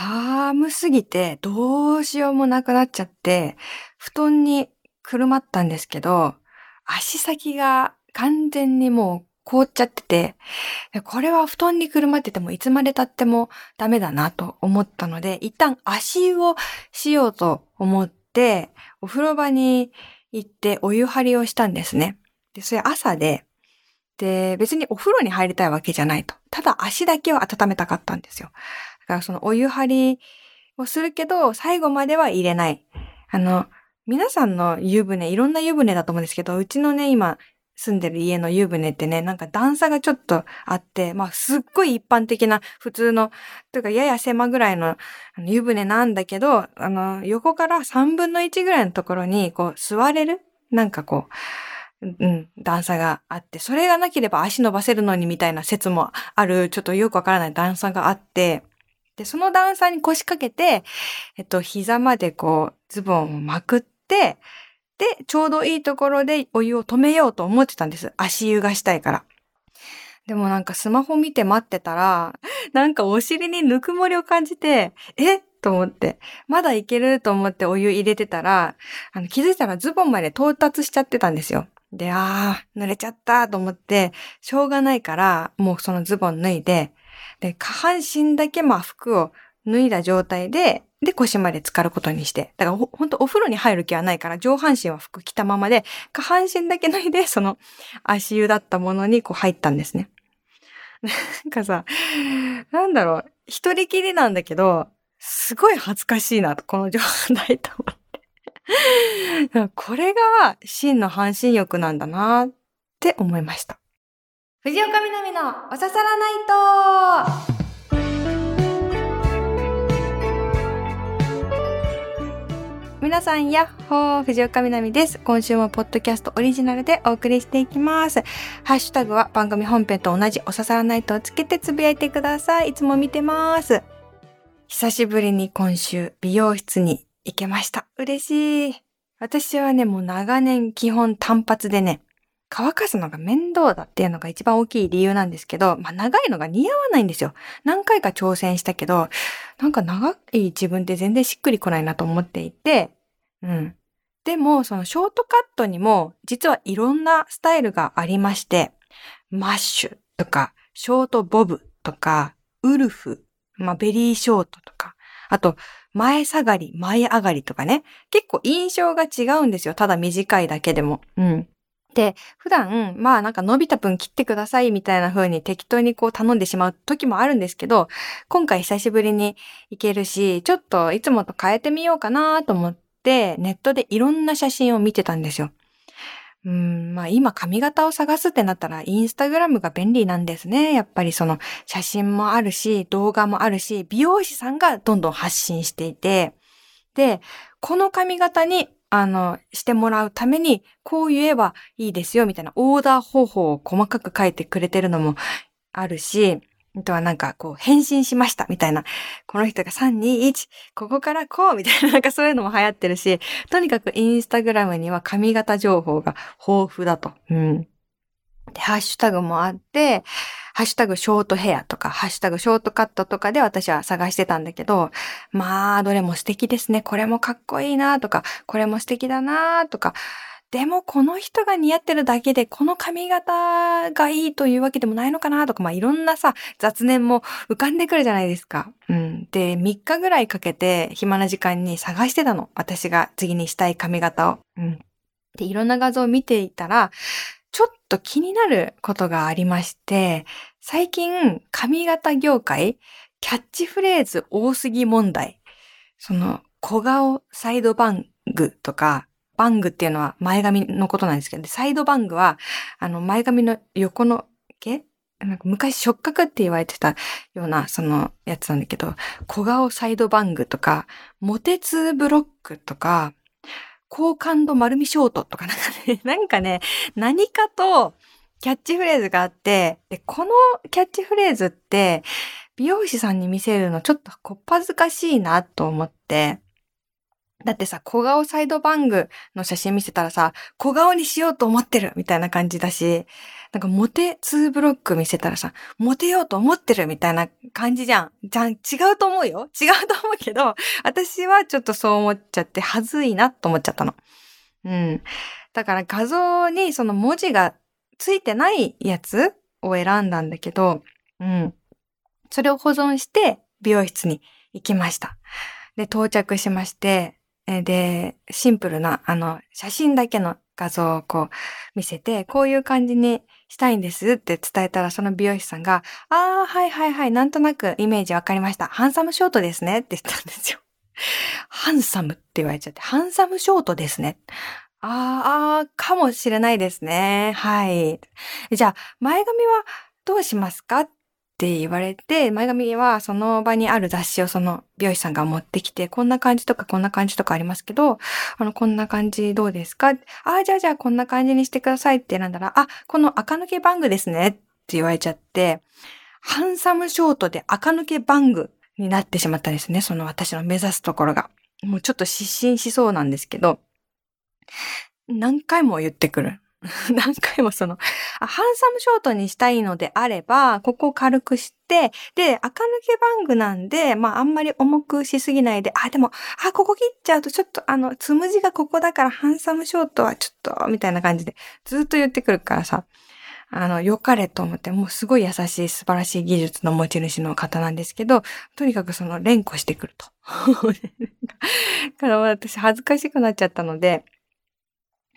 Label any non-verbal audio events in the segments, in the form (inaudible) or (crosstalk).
寒すぎてどうしようもなくなっちゃって、布団にくるまったんですけど、足先が完全にもう凍っちゃってて、これは布団にくるまっててもいつまで経ってもダメだなと思ったので、一旦足湯をしようと思って、お風呂場に行ってお湯張りをしたんですね。で、それ朝で、で、別にお風呂に入りたいわけじゃないと。ただ足だけを温めたかったんですよ。だからそのお湯張りをするけど、最後までは入れない。あの、皆さんの湯船、いろんな湯船だと思うんですけど、うちのね、今、住んでる家の湯船ってね、なんか段差がちょっとあって、まあすっごい一般的な普通の、というかやや狭ぐらいの湯船なんだけど、あの、横から3分の1ぐらいのところに、こう座れるなんかこう、うん、段差があって、それがなければ足伸ばせるのにみたいな説もある、ちょっとよくわからない段差があって、で、その段差に腰掛けて、えっと、膝までこう、ズボンをまくって、で、ちょうどいいところでお湯を止めようと思ってたんです。足湯がしたいから。でもなんかスマホ見て待ってたら、(laughs) なんかお尻にぬくもりを感じて、えと思って、まだいける？と思ってお湯入れてたら、あの気づいたらズボンまで到達しちゃってたんですよ。で、あー、濡れちゃったと思って、しょうがないから、もうそのズボン脱いで、で、下半身だけまあ服を脱いだ状態で、で、腰まで浸かることにして。だからほ、ほんとお風呂に入る気はないから、上半身は服着たままで、下半身だけ脱いで、その足湯だったものにこう入ったんですね。(laughs) なんかさ、なんだろう、一人きりなんだけど、すごい恥ずかしいな、この状態と思って。(laughs) これが真の半身浴なんだなって思いました。藤岡みなみのおささらないと皆さん、やっほー、藤岡みなみです。今週もポッドキャストオリジナルでお送りしていきます。ハッシュタグは番組本編と同じおささらナイトをつけてつぶやいてください。いつも見てます。久しぶりに今週美容室に行けました。嬉しい。私はね、もう長年基本単発でね、乾かすのが面倒だっていうのが一番大きい理由なんですけど、まあ長いのが似合わないんですよ。何回か挑戦したけど、なんか長い自分って全然しっくりこないなと思っていて、うん。でも、そのショートカットにも、実はいろんなスタイルがありまして、マッシュとか、ショートボブとか、ウルフ、まあ、ベリーショートとか、あと、前下がり、前上がりとかね。結構印象が違うんですよ。ただ短いだけでも。うん。で、普段、まあなんか伸びた分切ってくださいみたいな風に適当にこう頼んでしまう時もあるんですけど、今回久しぶりに行けるし、ちょっといつもと変えてみようかなと思って、ネットでいろんな写真を見てたんですよ。うん、まあ今髪型を探すってなったらインスタグラムが便利なんですね。やっぱりその写真もあるし、動画もあるし、美容師さんがどんどん発信していて、で、この髪型にあの、してもらうために、こう言えばいいですよ、みたいなオーダー方法を細かく書いてくれてるのもあるし、あとはなんかこう返信しましたみたいな。この人が3、2、1、ここからこうみたいな (laughs) なんかそういうのも流行ってるし、とにかくインスタグラムには髪型情報が豊富だと。うん。で、ハッシュタグもあって、ハッシュタグショートヘアとか、ハッシュタグショートカットとかで私は探してたんだけど、まあ、どれも素敵ですね。これもかっこいいなとか、これも素敵だなとか、でもこの人が似合ってるだけでこの髪型がいいというわけでもないのかなとか、まあ、いろんなさ、雑念も浮かんでくるじゃないですか。うん。で、3日ぐらいかけて暇な時間に探してたの。私が次にしたい髪型を。うん。で、いろんな画像を見ていたら、ちょっと気になることがありまして、最近髪型業界、キャッチフレーズ多すぎ問題。その、小顔サイドバングとか、バングっていうのは前髪のことなんですけど、サイドバングは、あの、前髪の横の毛なんか昔触覚って言われてたような、そのやつなんだけど、小顔サイドバングとか、モテツーブロックとか、好感度丸みショートとかなんかね、(laughs) なんかね、何かとキャッチフレーズがあって、で、このキャッチフレーズって、美容師さんに見せるのちょっとこっ恥ずかしいなと思って、だってさ、小顔サイドバングの写真見せたらさ、小顔にしようと思ってるみたいな感じだし、なんかモテ2ブロック見せたらさ、モテようと思ってるみたいな感じじゃん。じゃん、違うと思うよ。違うと思うけど、私はちょっとそう思っちゃって、はずいなと思っちゃったの。うん。だから画像にその文字がついてないやつを選んだんだけど、うん。それを保存して美容室に行きました。で、到着しまして、で、シンプルな、あの、写真だけの画像をこう見せて、こういう感じにしたいんですって伝えたら、その美容師さんが、ああ、はいはいはい、なんとなくイメージわかりました。ハンサムショートですねって言ったんですよ。(laughs) ハンサムって言われちゃって、ハンサムショートですね。ああ、かもしれないですね。はい。じゃあ、前髪はどうしますか？っって言われて、前髪はその場にある雑誌をその美容師さんが持ってきて、こんな感じとかこんな感じとかありますけど、あの、こんな感じどうですか？ああ、じゃあじゃあこんな感じにしてくださいって選んだら、あ、この赤抜けバングですねって言われちゃって、ハンサムショートで赤抜けバングになってしまったんですね。その私の目指すところが。もうちょっと失神しそうなんですけど、何回も言ってくる。(laughs) 何回もその、ハンサムショートにしたいのであれば、ここを軽くして、で、赤抜けバングなんで、まああんまり重くしすぎないで、あ、でも、あ、ここ切っちゃうとちょっとあの、つむじがここだからハンサムショートはちょっと、みたいな感じで、ずっと言ってくるからさ、あの、良かれと思って、もうすごい優しい素晴らしい技術の持ち主の方なんですけど、とにかくその連呼してくると。(laughs) から私恥ずかしくなっちゃったので、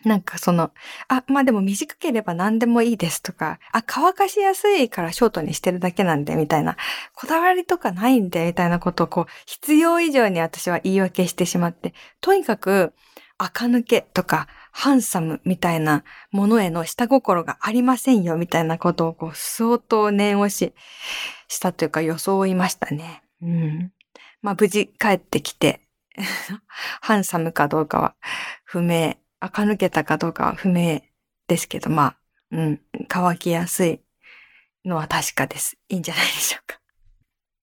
なんかその、あ、まあでも短ければ何でもいいですとか、あ、乾かしやすいからショートにしてるだけなんで、みたいな、こだわりとかないんで、みたいなことをこう、必要以上に私は言い訳してしまって、とにかく、垢抜けとか、ハンサムみたいなものへの下心がありませんよ、みたいなことをこう、相当念押ししたというか装いましたね。うん。まあ無事帰ってきて、(laughs) ハンサムかどうかは不明垢抜けたかどうかは不明ですけど、まあ、うん、乾きやすいのは確かです。いいんじゃないでしょうか。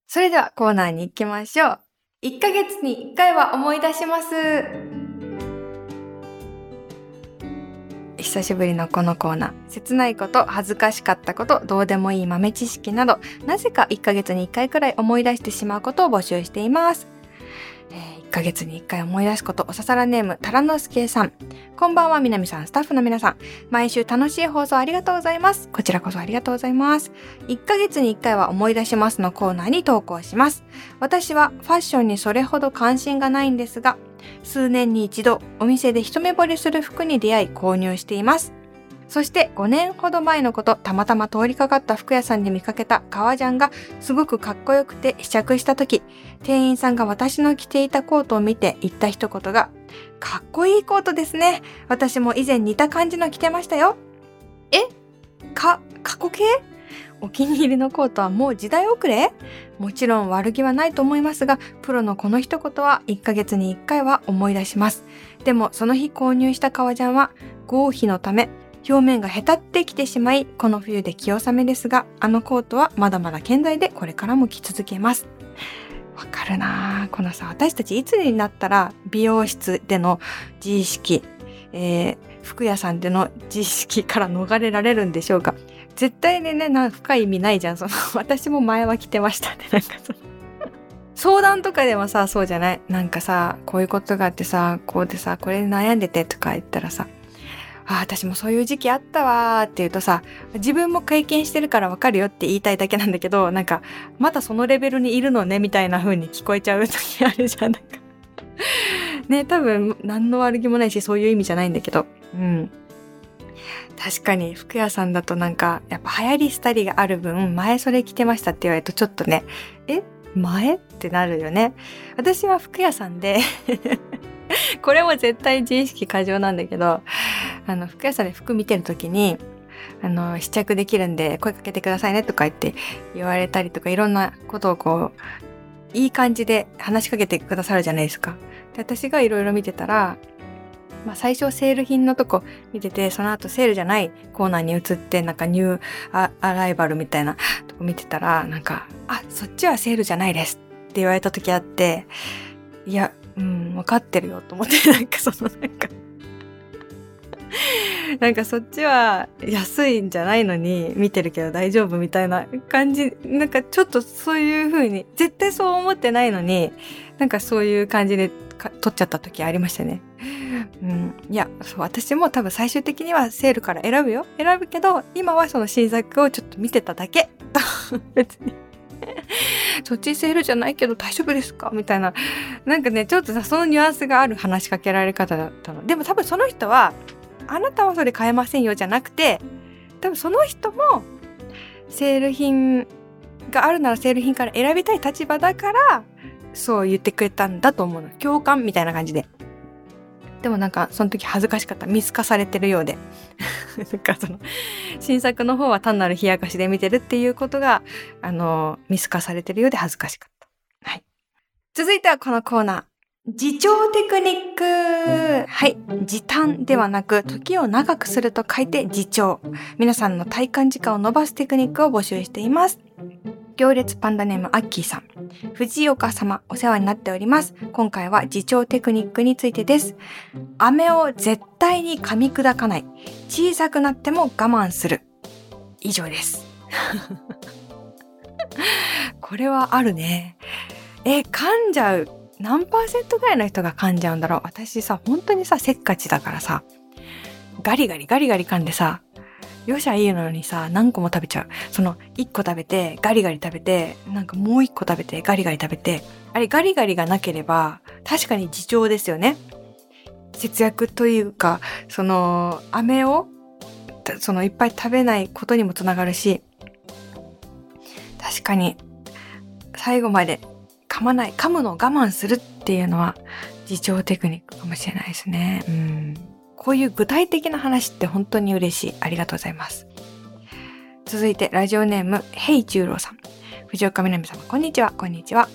それではコーナーに行きましょう。1ヶ月に1回は思い出します。久しぶりのこのコーナー。切ないこと、恥ずかしかったこと、どうでもいい豆知識など、なぜか1ヶ月に1回くらい思い出してしまうことを募集しています。1ヶ月に1回思い出すこと、おささらネーム、タラノスケさん。こんばんは、みなみさん、スタッフの皆さん。毎週楽しい放送ありがとうございます。こちらこそありがとうございます。1ヶ月に1回は思い出しますのコーナーに投稿します。私はファッションにそれほど関心がないんですが、数年に一度、お店で一目惚れする服に出会い購入しています。そして5年ほど前のこと、たまたま通りかかった服屋さんで見かけた革ジャンがすごくかっこよくて試着した時、店員さんが私の着ていたコートを見て言った一言が、かっこいいコートですね。私も以前似た感じの着てましたよ。え？か、過去形？お気に入りのコートはもう時代遅れ？もちろん悪気はないと思いますが、プロのこの一言は1ヶ月に1回は思い出します。でもその日購入した革ジャンは合皮のため表面がへたってきてしまい、この冬で気納めですが、あのコートはまだまだ健在でこれからも着続けます。わかるなこのさ、私たちいつになったら美容室での自意識、えー、服屋さんでの自意識から逃れられるんでしょうか絶対にね、な深い意味ないじゃん。その、私も前は着てましたね。なんかその相談とかでもさ、そうじゃない？なんかさ、こういうことがあってさ、こうでさ、これで悩んでてとか言ったらさ、あ、私もそういう時期あったわーって言うとさ、自分も経験してるからわかるよって言いたいだけなんだけど、なんか、まだそのレベルにいるのね、みたいな風に聞こえちゃう時あるじゃん、なんか。(laughs) ね、多分、何の悪気もないし、そういう意味じゃないんだけど。うん。確かに、服屋さんだとなんか、やっぱ流行り廃りがある分、前それ着てましたって言われるとちょっとね、え？前？ってなるよね。私は服屋さんで (laughs) これも絶対自意識過剰なんだけど、あの、服屋さんで服見てる時に、あの、試着できるんで声かけてくださいねとか言って言われたりとかいろんなことをこう、いい感じで話しかけてくださるじゃないですか。で私がいろいろ見てたら、まあ最初セール品のとこ見てて、その後セールじゃないコーナーに移って、なんかニューアライバルみたいなとこ見てたら、なんか、あ、そっちはセールじゃないですって言われた時あって、いや、うん、分かってるよと思って (laughs) なんかそのなんか。(laughs) なんかそっちは安いんじゃないのに見てるけど大丈夫みたいな感じなんかちょっとそういう風に絶対そう思ってないのになんかそういう感じで撮っちゃった時ありましたね。うん、いやそう私も多分最終的にはセールから選ぶよ。選ぶけど今はその新作をちょっと見てただけ。と (laughs) 別に。そっちセールじゃないけど大丈夫ですか？みたいな。なんかねちょっとさそのニュアンスがある話しかけられ方だったの。でも多分その人はあなたはそれ買えませんよじゃなくて多分その人もセール品があるならセール品から選びたい立場だからそう言ってくれたんだと思うの。共感みたいな感じで。でもなんかその時恥ずかしかった見透かされてるようで (laughs) なんかその新作の方は単なる冷やかしで見てるっていうことがあの見透かされてるようで恥ずかしかった。はい。続いてはこのコーナー自重テクニックはい。時短ではなく、時を長くすると書いて自重。皆さんの体感時間を伸ばすテクニックを募集しています。行列パンダネームアッキーさん。藤岡様、お世話になっております。今回は自重テクニックについてです。飴を絶対に噛み砕かない。小さくなっても我慢する。以上です。(laughs) これはあるね。え、噛んじゃう。何パーセントぐらいの人が噛んじゃうんだろう私さ、本当にさ、せっかちだからさ、ガリガリガリガリ噛んでさ、よしゃいいのにさ、何個も食べちゃう。その、1個食べて、ガリガリ食べて、なんかもう1個食べて、ガリガリ食べて、あれガリガリがなければ、確かに自重ですよね。節約というか、その、飴を、その、いっぱい食べないことにもつながるし、確かに、最後まで噛まない、噛むのを我慢するっていうのは自重テクニックかもしれないですね。うん。こういう具体的な話って本当に嬉しい。ありがとうございます。続いて、ラジオネーム、ヘイ十郎さん。藤岡みなみ様、こんにちは。こんにちは。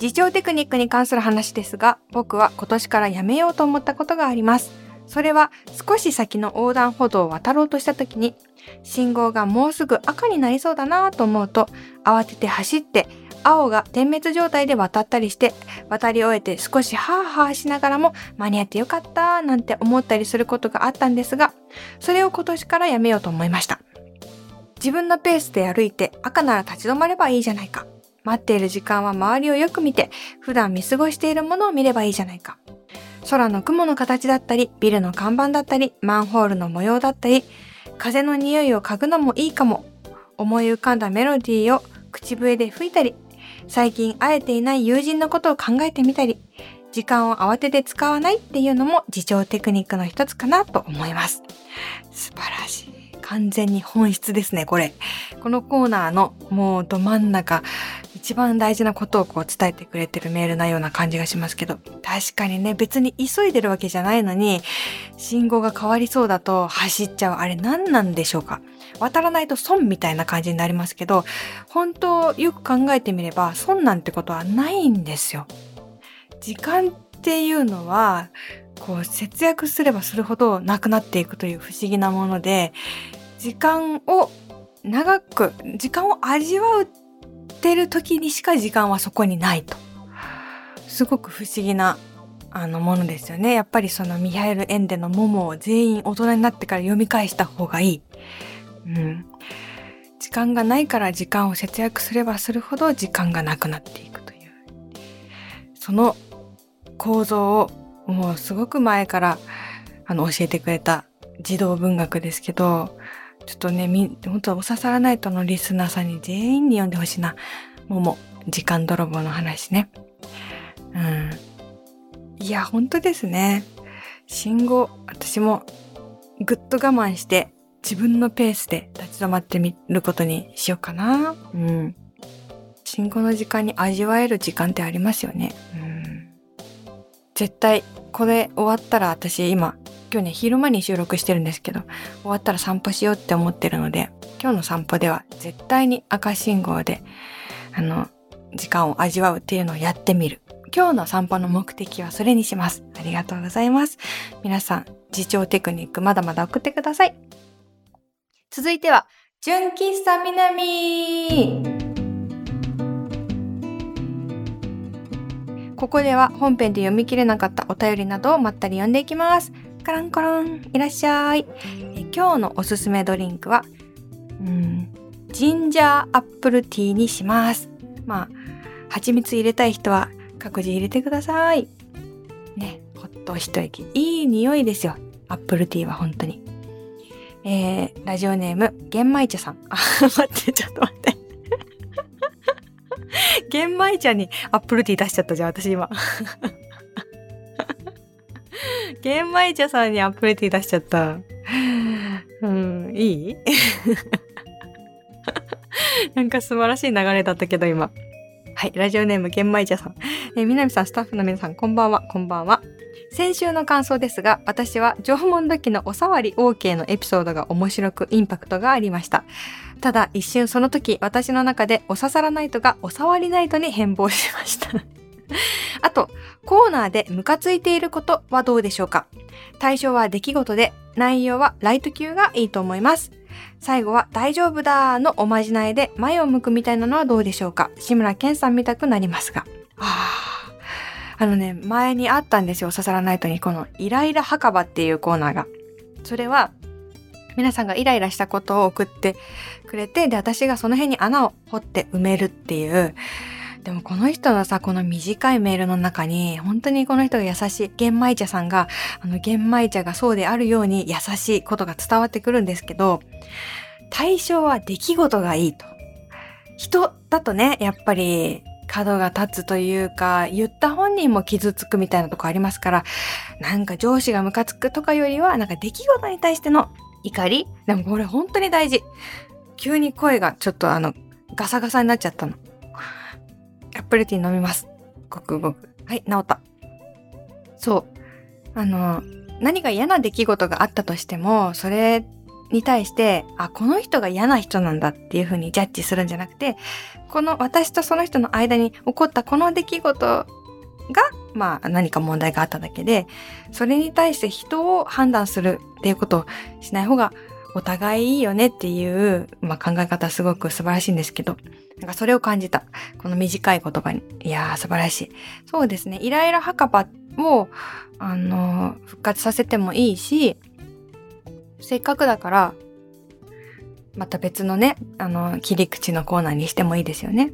自重テクニックに関する話ですが、僕は今年からやめようと思ったことがあります。それは少し先の横断歩道を渡ろうとした時に、信号がもうすぐ赤になりそうだなと思うと、慌てて走って青が点滅状態で渡ったりして、渡り終えて少しハーハーしながらも間に合ってよかったなんて思ったりすることがあったんですが、それを今年からやめようと思いました。自分のペースで歩いて赤なら立ち止まればいいじゃないか。待っている時間は周りをよく見て、普段見過ごしているものを見ればいいじゃないか。空の雲の形だったり、ビルの看板だったり、マンホールの模様だったり、風の匂いを嗅ぐのもいいかも。思い浮かんだメロディーを口笛で吹いたり、最近会えていない友人のことを考えてみたり、時間を慌てて使わないっていうのも自重テクニックの一つかなと思います。素晴らしい。完全に本質ですね、これ。このコーナーのもうど真ん中、一番大事なことをこう伝えてくれてるメールなような感じがしますけど、確かにね、別に急いでるわけじゃないのに、信号が変わりそうだと走っちゃう。あれ何なんでしょうか？渡らないと損みたいな感じになりますけど、本当よく考えてみれば損なんてことはないんですよ。時間っていうのは、こう節約すればするほどなくなっていくという不思議なもので、時間を長く、時間を味わってる時にしか時間はそこにないと。すごく不思議なあのものですよね。やっぱりそのミハエル・エンデのモモを全員大人になってから読み返した方がいい。うん。時間がないから時間を節約すればするほど時間がなくなっていくという。その構造をもうすごく前からあの教えてくれた児童文学ですけど、ちょっとね、み、本当はお刺さらないとのリスナーさんに全員に読んでほしいな。もも、時間泥棒の話ね。うん。いや、本当ですね。信号、私もぐっと我慢して自分のペースで立ち止まってみることにしようかな。うん。信号の時間に味わえる時間ってありますよね。うん。絶対、これ終わったら私今、今日ね、昼間に収録してるんですけど、終わったら散歩しようって思ってるので、今日の散歩では絶対に赤信号で、あの、時間を味わうっていうのをやってみる。今日の散歩の目的はそれにします。ありがとうございます。皆さん、自重テクニックまだまだ送ってください。続いては、純喫茶南ここでは本編で読み切れなかったお便りなどをまったり読んでいきますカランコロンいらっしゃいえ今日のおすすめドリンクはうんジンジャーアップルティーにしますまあ蜂蜜入れたい人は各自入れてくださいねほっと一息いい匂いですよアップルティーは本当にえー、ラジオネーム、玄米茶さん。(laughs) あ、待って、ちょっと待って。(laughs) 玄米茶にアップルティー出しちゃったじゃん、私今。(laughs) 玄米茶さんにアップルティー出しちゃった。うん、いい？(laughs) なんか素晴らしい流れだったけど今。はい、ラジオネーム玄米茶さん。えー、南さん、スタッフの皆さん、こんばんは、こんばんは。先週の感想ですが、私は縄文土器のお触り OK のエピソードが面白くインパクトがありました。ただ一瞬その時私の中でおささらナイトがお触りナイトに変貌しました (laughs) あと、コーナーでムカついていることはどうでしょうか？対象は出来事で、内容はライト級がいいと思います。最後は大丈夫だのおまじないで前を向くみたいなのはどうでしょうか？志村けんさん見たくなりますが。ああのね、前にあったんですよ、ささらナイトに。このイライラ墓場っていうコーナーが。それは、皆さんがイライラしたことを送ってくれて、で、私がその辺に穴を掘って埋めるっていう、でもこの人のさ、この短いメールの中に、本当にこの人が優しい、玄米茶さんが、あの玄米茶がそうであるように優しいことが伝わってくるんですけど、対象は出来事がいいと。人だとね、やっぱり角が立つというか、言った本人も傷つくみたいなとこありますから、なんか上司がムカつくとかよりは、なんか出来事に対しての怒りでもこれ本当に大事。急に声がちょっとあの、ガサガサになっちゃったの。アップルティー飲みます。ごくごく。はい、治った。そう。あの、何か嫌な出来事があったとしても、それに対して、あ、この人が嫌な人なんだっていうふうにジャッジするんじゃなくて、この私とその人の間に起こったこの出来事が、まあ何か問題があっただけで、それに対して人を判断するっていうことをしない方がお互いいいよねっていう、まあ、考え方すごく素晴らしいんですけど、なんかそれを感じた。この短い言葉に。いやー素晴らしい。そうですね。イライラ墓場を、あの、復活させてもいいし、せっかくだから、また別のね、あの、切り口のコーナーにしてもいいですよね。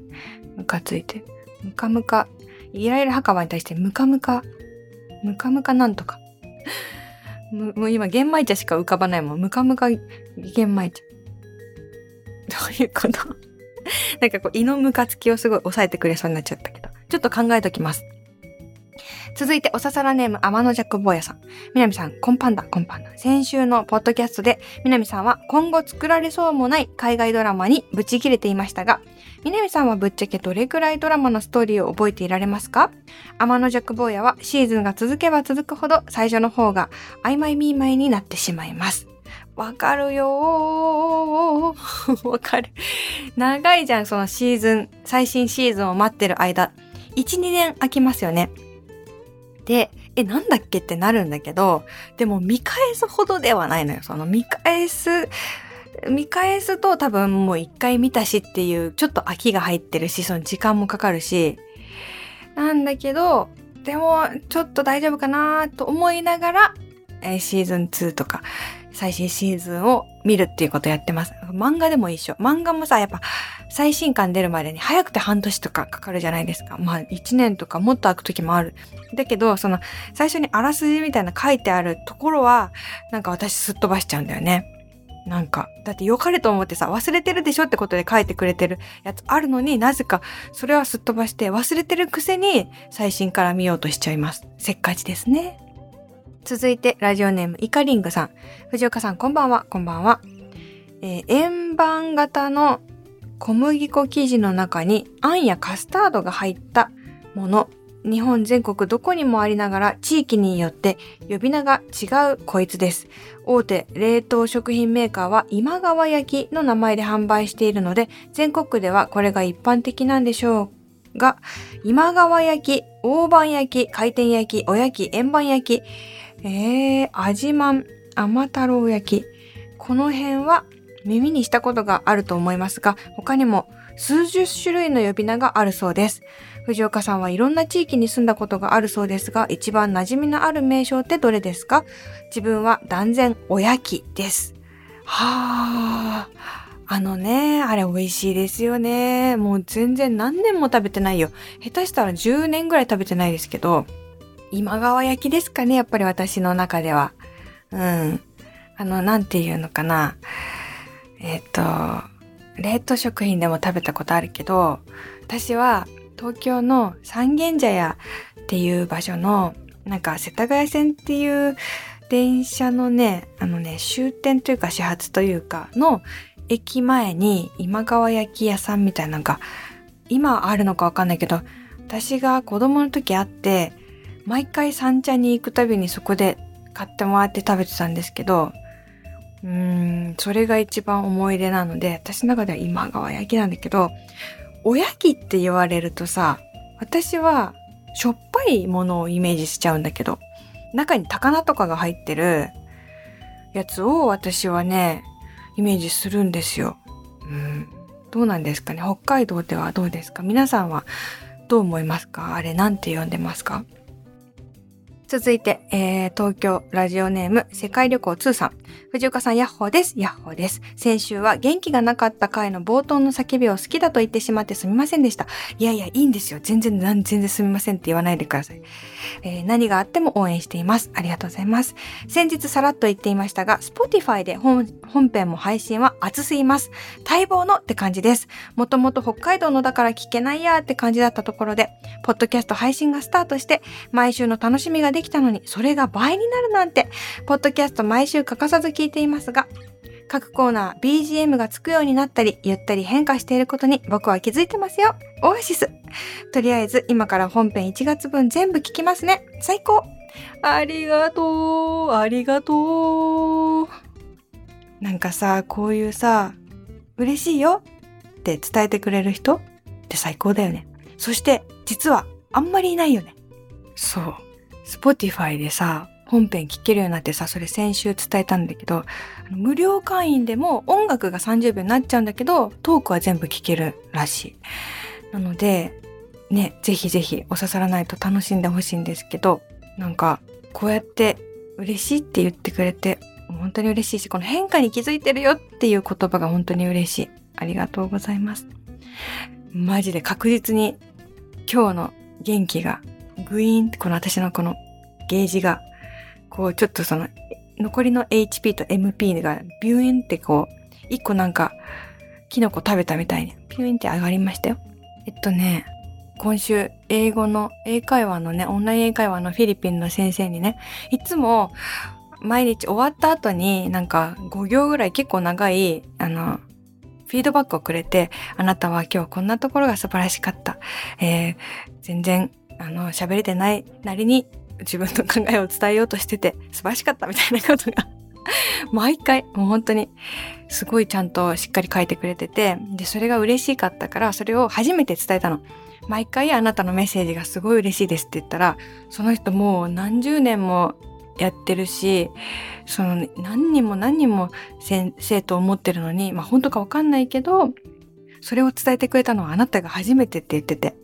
ムカついて。ムカムカ。イライラ墓場に対してムカムカ。ムカムカなんとか。もう今、玄米茶しか浮かばないもん。ムカムカ玄米茶。どういうこと？(laughs) なんかこう、胃のムカつきをすごい抑えてくれそうになっちゃったけど。ちょっと考えときます。続いて、おささらネーム、天の弱坊やさん。みなみさん、コンパンダ、コンパンダ。先週のポッドキャストで、みなみさんは今後作られそうもない海外ドラマにブチ切れていましたが、みなみさんはぶっちゃけどれくらいドラマのストーリーを覚えていられますか？天の弱坊やはシーズンが続けば続くほど最初の方が曖昧ミーマイになってしまいます。わかるよー。わかる。長いじゃん、そのシーズン、最新シーズンを待ってる間。1、2年空きますよね。で、え、なんだっけ？ってなるんだけど、でも見返すほどではないのよ。その見返す、見返すと多分もう一回見たしっていう、ちょっと飽きが入ってるし、その時間もかかるし、なんだけど、でもちょっと大丈夫かなと思いながら、えシーズン2とか最新シーズンを見るっていうことやってます。漫画でも一緒。漫画もさ、やっぱ最新刊出るまでに早くて半年とかかかるじゃないですか。まあ1年とかもっと空く時もある。だけど、その最初にあらすじみたいな書いてあるところは、なんか私すっ飛ばしちゃうんだよね。なんか、だって良かれと思ってさ、忘れてるでしょってことで書いてくれてるやつあるのになぜかそれはすっ飛ばして忘れてるくせに最新から見ようとしちゃいます。せっかちですね。続いて、ラジオネーム、イカリングさん。藤岡さん、こんばんは、こんばんは。えー、円盤型の小麦粉生地の中に、あんやカスタードが入ったもの。日本全国どこにもありながら、地域によって呼び名が違うこいつです。大手冷凍食品メーカーは今川焼きの名前で販売しているので、全国ではこれが一般的なんでしょうが、今川焼き、大判焼き、回転焼き、お焼き、円盤焼き、えー、味まん、甘太郎焼き。この辺は耳にしたことがあると思いますが、他にも数十種類の呼び名があるそうです。藤岡さんはいろんな地域に住んだことがあるそうですが、一番馴染みのある名称ってどれですか？自分は断然おやきです。はあ。あのね、あれ美味しいですよね。もう全然何年も食べてないよ。下手したら10年ぐらい食べてないですけど、今川焼きですかね、やっぱり私の中では。うん。あの、なんていうのかな。えっ、と、冷凍食品でも食べたことあるけど、私は東京の三軒茶屋っていう場所の、なんか世田谷線っていう電車のね、あのね、終点というか始発というかの駅前に今川焼き屋さんみたいなのが今あるのかわかんないけど、私が子供の時あって、毎回三茶に行くたびにそこで買ってもらって食べてたんですけど、うーん、それが一番思い出なので、私の中では今川焼きなんだけど、おやきって言われるとさ、私はしょっぱいものをイメージしちゃうんだけど、中に高菜とかが入ってるやつを私はね、イメージするんですよ。うん。どうなんですかね？北海道ではどうですか？皆さんはどう思いますか？あれなんて呼んでますか？続いて、えー、東京ラジオネーム世界旅行2さん。藤岡さん、ヤッホーです。ヤッホーです。先週は元気がなかった回の冒頭の叫びを好きだと言ってしまってすみませんでした。いやいや、いいんですよ。全然、全然すみませんって言わないでください。えー、何があっても応援しています。ありがとうございます。先日さらっと言っていましたが、Spotify で本本編も配信は熱すぎます。待望のって感じです。もともと北海道のだから聞けないやーって感じだったところで、ポッドキャスト配信がスタートして、毎週の楽しみができたのに、それが倍になるなんて、ポッドキャスト毎週欠かさず聞いていますが、各コーナー BGM がつくようになったり、ゆったり変化していることに僕は気づいてますよ。オアシス。とりあえず今から本編1月分全部聞きますね。最高ありがとうありがとうなんかさ、こういうさ、嬉しいよって伝えてくれる人って最高だよね。そして、実はあんまりいないよね。そう。Spotify でさ、本編聞けるようになってさ、それ先週伝えたんだけど、無料会員でも音楽が30秒になっちゃうんだけど、トークは全部聞けるらしい。なので、ね、ぜひぜひお刺さらないと楽しんでほしいんですけど、なんか、こうやって嬉しいって言ってくれて、本当に嬉しいし、この変化に気づいてるよっていう言葉が本当に嬉しい。ありがとうございます。マジで確実に今日の元気がグイーンってこの私のこのゲージがこうちょっとその残りの HP と MP がビューンってこう一個なんかキノコ食べたみたいにピューンって上がりましたよ。えっとね、今週英語の英会話のね、オンライン英会話のフィリピンの先生にね、いつも毎日終わった後になんか5行ぐらい結構長い、あの、フィードバックをくれて、あなたは今日こんなところが素晴らしかった。えー、全然、あの、喋れてないなりに自分の考えを伝えようとしてて素晴らしかったみたいなことが (laughs) 毎回、もう本当に、すごいちゃんとしっかり書いてくれてて、で、それが嬉しかったから、それを初めて伝えたの。毎回あなたのメッセージがすごい嬉しいですって言ったら、その人もう何十年もやってるし、その何人も何人も先生と思ってるのに、まあ本当かわかんないけど、それを伝えてくれたのはあなたが初めてって言ってて。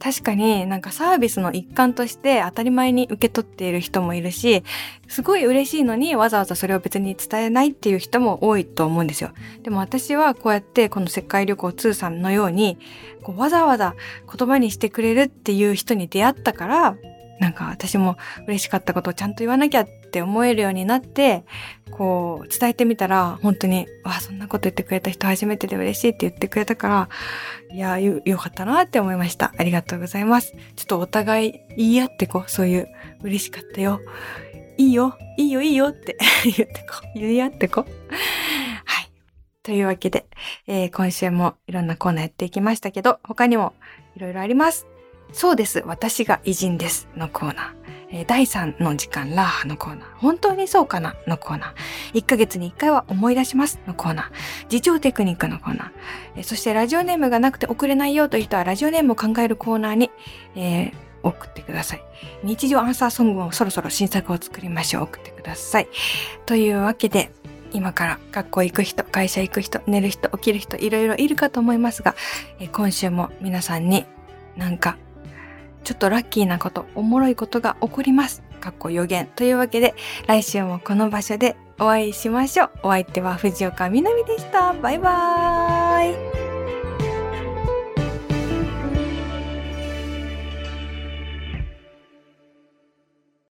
確かになんかサービスの一環として当たり前に受け取っている人もいるし、すごい嬉しいのにわざわざそれを別に伝えないっていう人も多いと思うんですよ。でも私はこうやってこの世界旅行通さんのように、こうわざわざ言葉にしてくれるっていう人に出会ったから、なんか私も嬉しかったことをちゃんと言わなきゃって思えるようになって、こう伝えてみたら本当に、わそんなこと言ってくれた人初めてで嬉しいって言ってくれたから、いや、よ、よかったなって思いました。ありがとうございます。ちょっとお互い言い合ってこう、そういう嬉しかったよ。いいよ、いいよ、いいよって (laughs) 言ってこう、言い合ってこう。はい。というわけで、えー、今週もいろんなコーナーやっていきましたけど、他にもいろいろあります。そうです。私が偉人ですのコーナー。えー、第3の時間ラーハのコーナー。本当にそうかなのコーナー。1ヶ月に1回は思い出しますのコーナー。自重テクニックのコーナー。えー、そしてラジオネームがなくて送れないよという人はラジオネームを考えるコーナーに、えー、送ってください。日常アンサーソングもそろそろ新作を作りましょう。送ってください。というわけで、今から学校行く人、会社行く人、寝る人、起きる人、いろいろいるかと思いますが、え今週も皆さんになんか、ちょっとラッキーなこと、おもろいことが起こります。かっこ予言。というわけで、来週もこの場所でお会いしましょう。お相手は藤岡みなみでした。バイバーイ。